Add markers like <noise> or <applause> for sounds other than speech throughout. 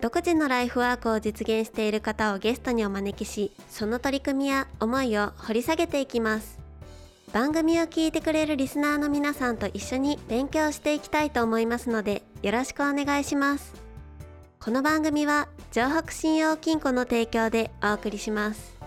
独自のライフワークを実現している方をゲストにお招きしその取り組みや思いを掘り下げていきます。番組を聞いてくれるリスナーの皆さんと一緒に勉強していきたいと思いますのでよろしくお願いします。この番組は城北信用金庫の提供でお送りします。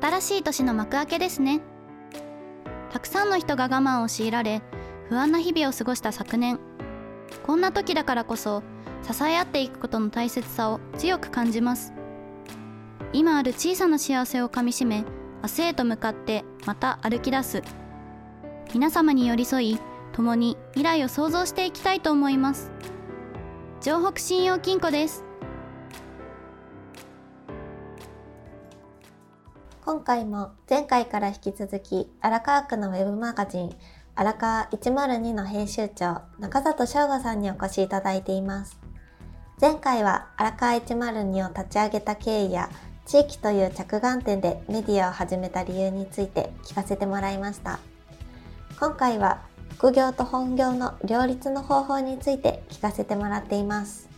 新しい年の幕開けですね。たくさんの人が我慢を強いられ不安な日々を過ごした昨年。こんな時だからこそ支え合っていくことの大切さを強く感じます。今ある小さな幸せをかみしめ明日へと向かってまた歩き出す。皆様に寄り添い共に未来を創造していきたいと思います。城北信用金庫です。今回も前回から引き続き荒川区のウェブマガジン荒川102の編集長中里翔吾さんにお越しいただいています。前回は荒川102を立ち上げた経緯や地域という着眼点でメディアを始めた理由について聞かせてもらいました。今回は副業と本業の両立の方法について聞かせてもらっています。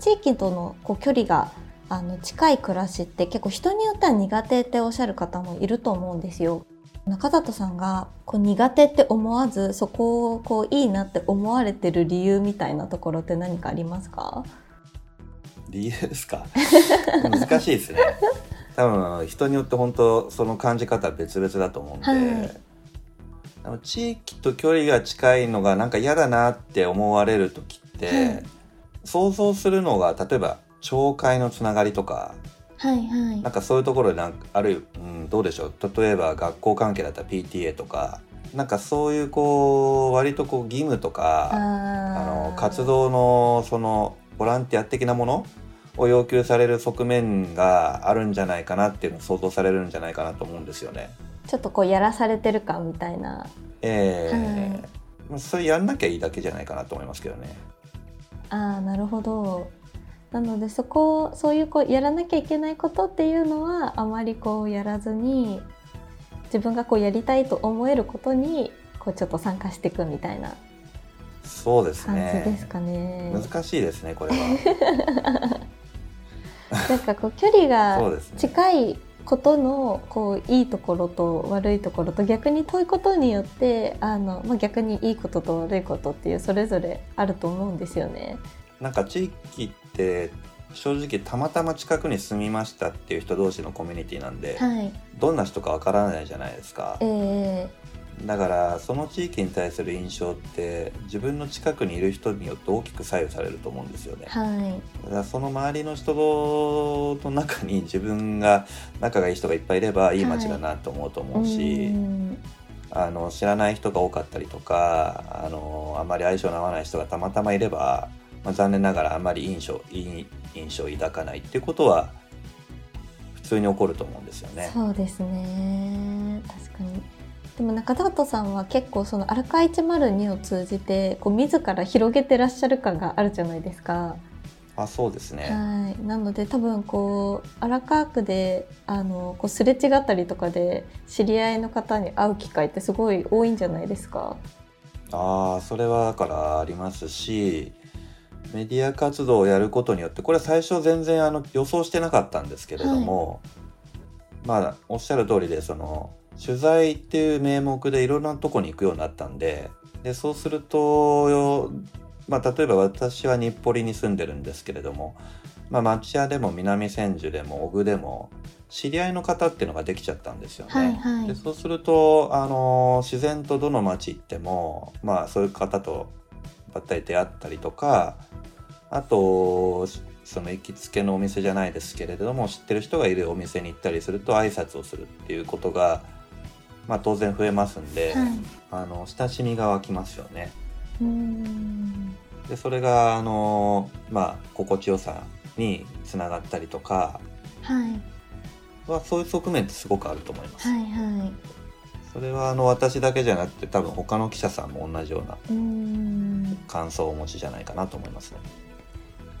地域とのこう距離があの近い暮らしって結構人によっては苦手っておっしゃる方もいると思うんですよ。中里さんがこう苦手って思わずそこをこういいなって思われてる理由みたいなところって何かありますか？理由ですか？難しいですね。<laughs> 多分人によって本当その感じ方は別々だと思うんで、はい、地域と距離が近いのがなんか嫌だなって思われる時って、はい、想像するのが例えば町会のつながりとか、はいはい、なんかそういうところでなんかある、うん、どうでしょう？例えば学校関係だったら PTA とかなんかそういうこう割とこう義務とかあの活動のそのボランティア的なものを要求される側面があるんじゃないかなっていうのを想像されるんじゃないかなと思うんですよね。ちょっとこうやらされてる感みたいな。ええーはい、それやんなきゃいいだけじゃないかなと思いますけどね。ああなるほど。なのでそこそういうこうやらなきゃいけないことっていうのはあまりこうやらずに自分がこうやりたいと思えることにこうちょっと参加していくみたいなそうですね。感じですかね。難しいですねこれは。<laughs> なんかこう距離が近いことのこういいところと悪いところと逆に遠いことによってあの、まあ、逆にいいことと悪いことっていうそれぞれあると思うんですよね。なんか地域って正直たまたま近くに住みましたっていう人同士のコミュニティなんで、はい、どんな人かわからないじゃないですか、えー、だからその地域に対する印象って自分の近くにいる人によって大きく左右されると思うんですよね、はい、だからその周りの人の中に自分が仲がいい人がいっぱいいればい。い街だなと思うと思うし、はい、あの知らない人が多かったりとかあのあまり相性の合わない人がたまたまいればまあ、残念ながらあまり印象いい印象を抱かないってことは普通に起こると思うんですよね。そうですね。確かに。でも中里さんは結構そのアルカ102を通じてこう自ら広げてらっしゃる感があるじゃないですか。あそうですね。はい。なので多分こう荒川区であのこうすれ違ったりとかで知り合いの方に会う機会ってすごい多いんじゃないですか。ああそれはだからありますしメディア活動をやることによってこれ最初全然あの予想してなかったんですけれども、はい、まあおっしゃる通りでその取材っていう名目でいろんなとこに行くようになったんででそうすると、まあ、例えば私は日暮里に住んでるんですけれども、まあ、町屋でも南千住でも小具でも知り合いの方っていうのができちゃったんですよね。はいはい、でそうするとあの自然とどの町行っても、まあ、そういう方とばったり出会ったりとかあとその行きつけのお店じゃないですけれども知ってる人がいるお店に行ったりすると挨拶をするっていうことが、まあ、当然増えますんで、はい、あの親しみが湧きますよね。うん。でそれがあのまあ心地よさにつながったりとかはい。はそういう側面ってすごくあると思います。はいはい。それはあの私だけじゃなくて多分他の記者さんも同じような感想をお持ちじゃないかなと思いますね。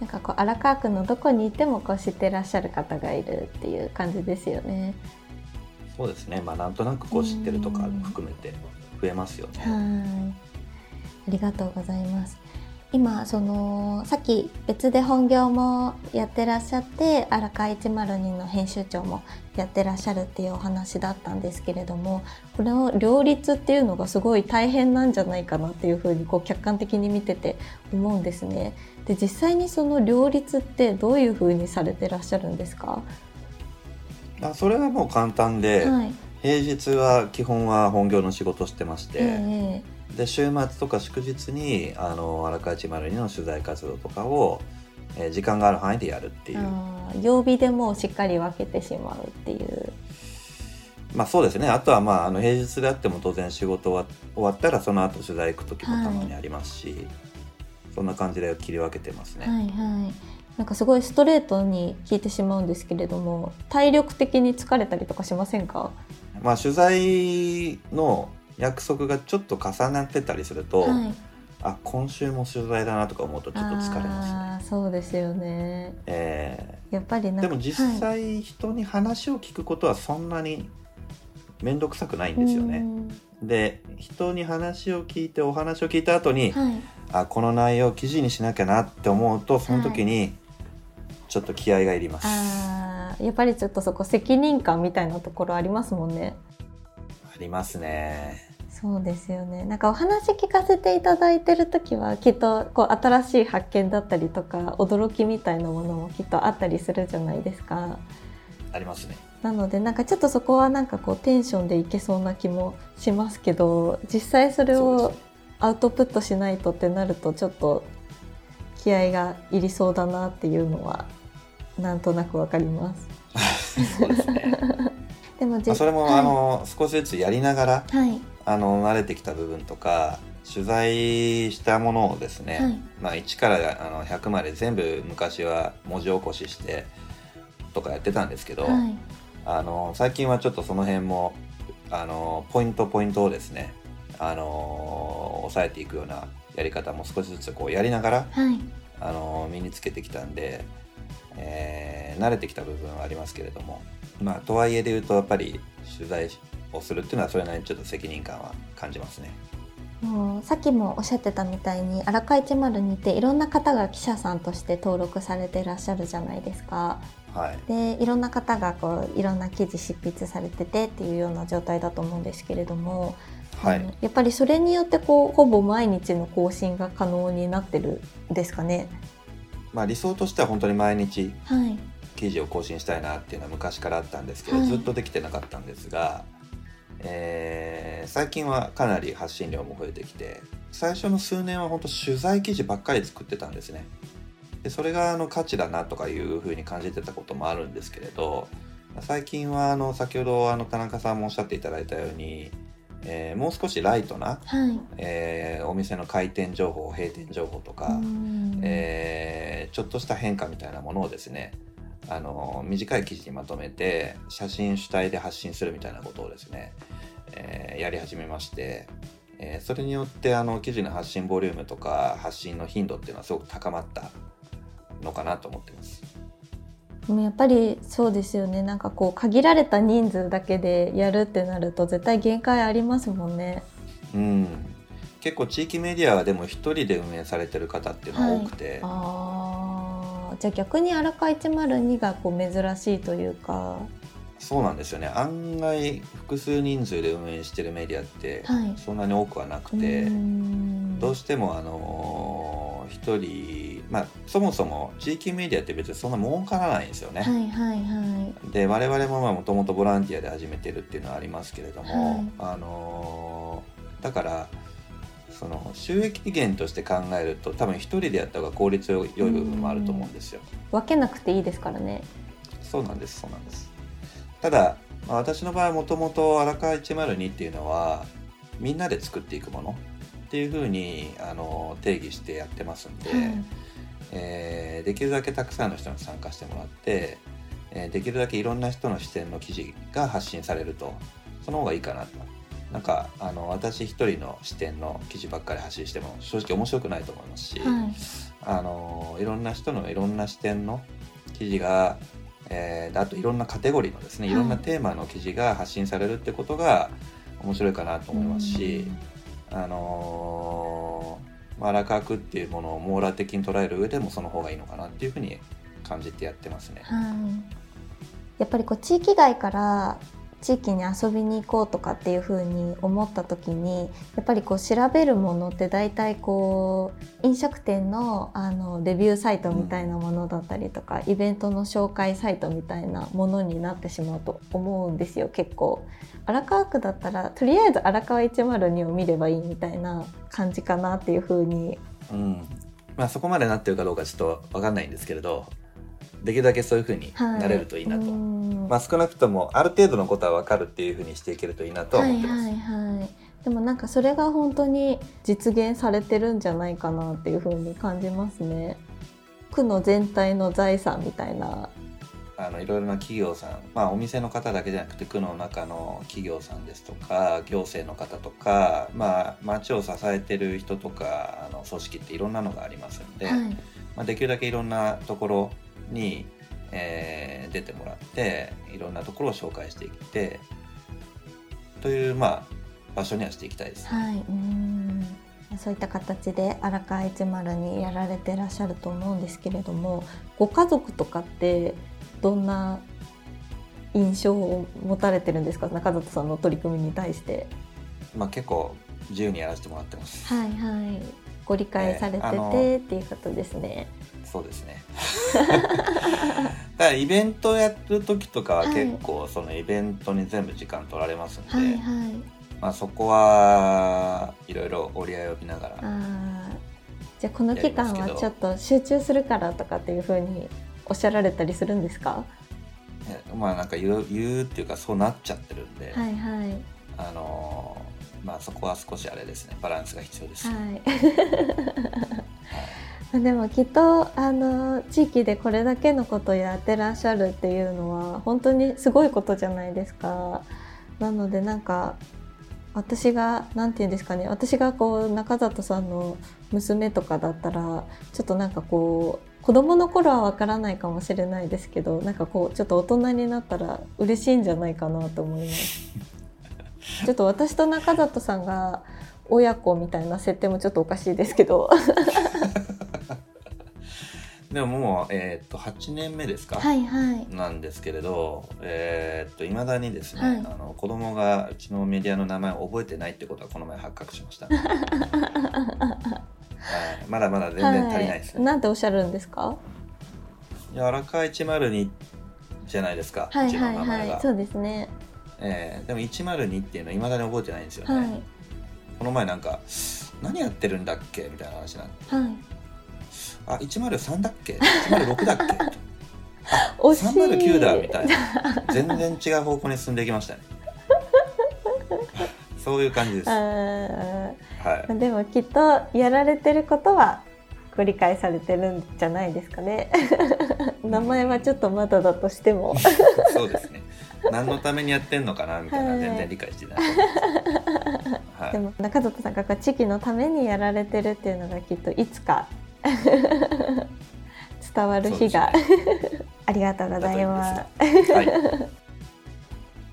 なんかこう荒川区のどこにいてもこう知ってらっしゃる方がいるっていう感じですよね。そうですね。まあなんとなくこう知ってるとかうん含めて増えますよね。はい。ありがとうございます。今そのさっき別で本業もやってらっしゃって荒川102の編集長もやってらっしゃるっていうお話だったんですけれどもこれを両立っていうのがすごい大変なんじゃないかなっていうふうにこう客観的に見てて思うんですね。で実際にその両立ってどういうふうにされてらっしゃるんですか、あそれはもう簡単で、はい、平日は基本は本業の仕事してまして、えで週末とか祝日にあの荒川102の取材活動とかを、えー時間がある範囲でやるっていう、曜日でもうしっかり分けてしまうっていう。まあそうですねあとはまああの平日であっても当然仕事は終わったらその後取材行く時もたまにありますし、そんな感じで切り分けてますね。はいはい。なんかすごいストレートに聞いてしまうんですけれども、体力的に疲れたりとかしませんか？まあ取材の約束がちょっと重なってたりすると、はい。あ今週も取材だなとか思うとちょっと疲れますね。そうですよね。えやっぱりなんかーでも実はい際人に話を聞くことはそんなに面倒くさくないんですよね。うんで人に話を聞いてお話を聞いた後に、はい。あこの内容を記事にしなきゃなって思うとその時にちょっと気合がいります。ああ、やっぱりちょっとそこ責任感みたいなところありますもんね。ありますね。そうですよね。なんかお話聞かせていただいてる時はきっとこう新しい発見だったりとか驚きみたいなものもきっとあったりするじゃないですか。ありますね。なのでなんかちょっとそこはなんかこうテンションでいけそうな気もしますけど実際それをアウトプットしないとってなるとちょっと気合がいりそうだなっていうのはなんとなくわかります。<laughs> そうですね。<laughs> でも実まあそれも、はいあの少しずつやりながらはいあの慣れてきた部分とか取材したものをですね、はい。まあ、1からあの100まで全部昔は文字起こししてとかやってたんですけど、はい。あの最近はちょっとその辺もあのポイントポイントをですねあの抑えていくようなやり方も少しずつこうやりながらはい。あの身につけてきたんで、えー慣れてきた部分はありますけれどもまあとはいえで言うとやっぱり取材をするっていうのはそれなりにちょっと責任感は感じますね。もうさっきもおっしゃってたみたいに荒川102っていろんな方が記者さんとして登録されていらっしゃるじゃないですか。はい、でいろんな方がこういろんな記事執筆されててっていうような状態だと思うんですけれども、はいやっぱりそれによってこうほぼ毎日の更新が可能になってるんですかね。まあ、理想としては本当に毎日はい、記事を更新したいなっていうのは昔からあったんですけど、はいずっとできてなかったんですが、えー最近はかなり発信量も増えてきて最初の数年は本当取材記事ばっかり作ってたんですね。でそれがあの価値だなとかいうふうに感じてたこともあるんですけれど最近はあの先ほどあの田中さんもおっしゃっていただいたように、えーもう少しライトな、はい、えーお店の開店情報閉店情報とか、うんえーちょっとした変化みたいなものをですねあの短い記事にまとめて写真主体で発信するみたいなことをですね、えーやり始めまして、えーそれによってあの記事の発信ボリュームとか発信の頻度っていうのはすごく高まったのかなと思ってます。でもやっぱりそうですよね。なんかこう限られた人数だけでやるってなると絶対限界ありますもんね。うん。結構地域メディアはでも一人で運営されてる方っていうのは多くて、あーじゃあ逆に荒川102がこう珍しいというか、そうなんですよね。案外複数人数で運営してるメディアってはい。そんなに多くはなくて、うん。どうしてもあのー一人まあそもそも地域メディアって別にそんな儲からないんですよね。はいはいはい。で我々ももともとボランティアで始めてるっていうのはありますけれども、はい。あのーだからその収益源として考えると多分一人でやった方が効率よい部分もあると思うんですよ。分けなくていいですからね。そうなんですそうなんです。ただ、まあ、私の場合もともと荒川102っていうのはみんなで作っていくものっていうふうにあの定義してやってますんで、はいえーできるだけたくさんの人に参加してもらって、えーできるだけいろんな人の視点の記事が発信されるとその方がいいかなと。なんかあの私一人の視点の記事ばっかり発信しても正直面白くないと思いますし、はい。あのいろんな人のいろんな視点の記事が、えーであといろんなカテゴリーのですねはい。いろんなテーマの記事が発信されるってことが面白いかなと思いますし、あのーまあ荒川区っていうものを網羅的に捉える上でもその方がいいのかなっていうふうに感じてやってますね。はい、やっぱりこう地域外から地域に遊びに行こうとかっていう風に思った時にやっぱりこう調べるものって大体こう飲食店のあのレビューサイトみたいなものだったりとか、イベントの紹介サイトみたいなものになってしまうと思うんですよ結構。荒川区だったらとりあえず荒川102を見ればいいみたいな感じかなっていう風に。うん。まあ、そこまでなってるかどうかちょっと分かんないんですけれどできるだけそういうふうにはいなれるといいなと、うんまあ、少なくともある程度のことは分かるっていうふうにしていけるといいなとは思ってます。はい。はいはいでもなんかそれが本当に実現されてるんじゃないかなっていう風に感じますね。区の全体の財産みたいな。あのいろいろな企業さん、まあ、お店の方だけじゃなくて区の中の企業さんですとか行政の方とか、まあ、町を支えてる人とかあの組織っていろんなのがありますので、はい。まあ、できるだけいろんなところに、えー出てもらっていろんなところを紹介していってという、まあ、場所にはしていきたいですね。はいうんそういった形で荒川10にやられてらっしゃると思うんですけれどもご家族とかってどんな印象を持たれてるんですか？中里さんの取り組みに対して。まあ、結構自由にやらせてもらってます。はいはいご理解されてえーっていうことですね。そうですね。<laughs> だからイベントやる時とかははい。結構そのイベントに全部時間取られますんで、はいはい。まあそこはいろいろ折り合いを見ながら、じゃあこの期間はちょっと集中するからとかっていうふうにおっしゃられたりするんですか？ねまあなんか言う言うっていうかそうなっちゃってるんで、はいはい。あのーまあそこは少しあれですねバランスが必要です。はいでもきっとあの地域でこれだけのことやってらっしゃるっていうのは本当にすごいことじゃないですか。なのでなんか私がなんて言うんですかね私がこう中里さんの娘とかだったらちょっとなんかこう子供の頃はわからないかもしれないですけどなんかこうちょっと大人になったら嬉しいんじゃないかなと思います。ちょっと私と中里さんが親子みたいな設定もちょっとおかしいですけどでももうえーっと8年目ですか？はいはい。なんですけれど、えーっと未だにですね、はい。あの子供がうちのメディアの名前を覚えてないってことはこの前発覚しました、<laughs> はい、まだまだ全然足りないですはい、ね、なんておっしゃるんですか？い、や荒川102じゃないですか、はいうちのはい名前が、はいそうですね。えーでも102っていうのいまだに覚えてないんですよね、はい。この前なんか何やってるんだっけ？みたいな話になって。はいあ103だっけ？106だっけ？<laughs> あ惜しい。309だみたいな。全然違う方向に進んでいきましたね。<laughs> そういう感じです。あはーでもきっとやられてることはご理解されてるんじゃないですかね。名前はちょっとまだだとしても。い <laughs> そうですね。何のためにやってんのかなみたいなはい。全然理解してない、はい。でも中里さんが地域のためにやられてるっていうのがきっといつか <laughs> 伝わる日が、そうありがとうございます。はい。<laughs>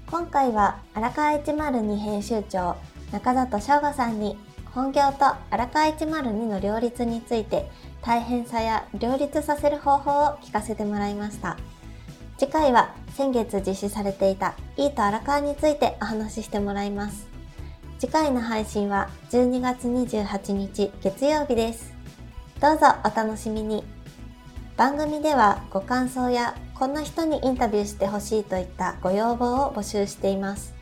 今回は荒川102編集長中里翔吾さんに本業と荒川102の両立について大変さや両立させる方法を聞かせてもらいました。次回は先月実施されていたいいと荒川についてお話ししてもらいます。次回の配信は12月28日月曜日ですどうぞお楽しみに番組ではご感想やこんな人にインタビューしてほしいといったご要望を募集しています。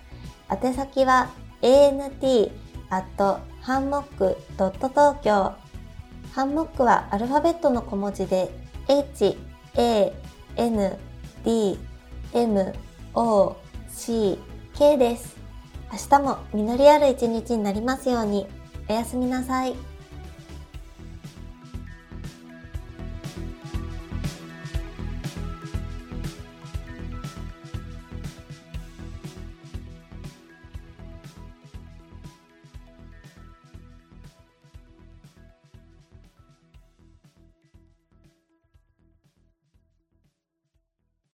宛先は ant hanmock.tokyo ハンモックはアルファベットの小文字で h a n d m o c k です。明日も実りある一日になりますように。おやすみなさい。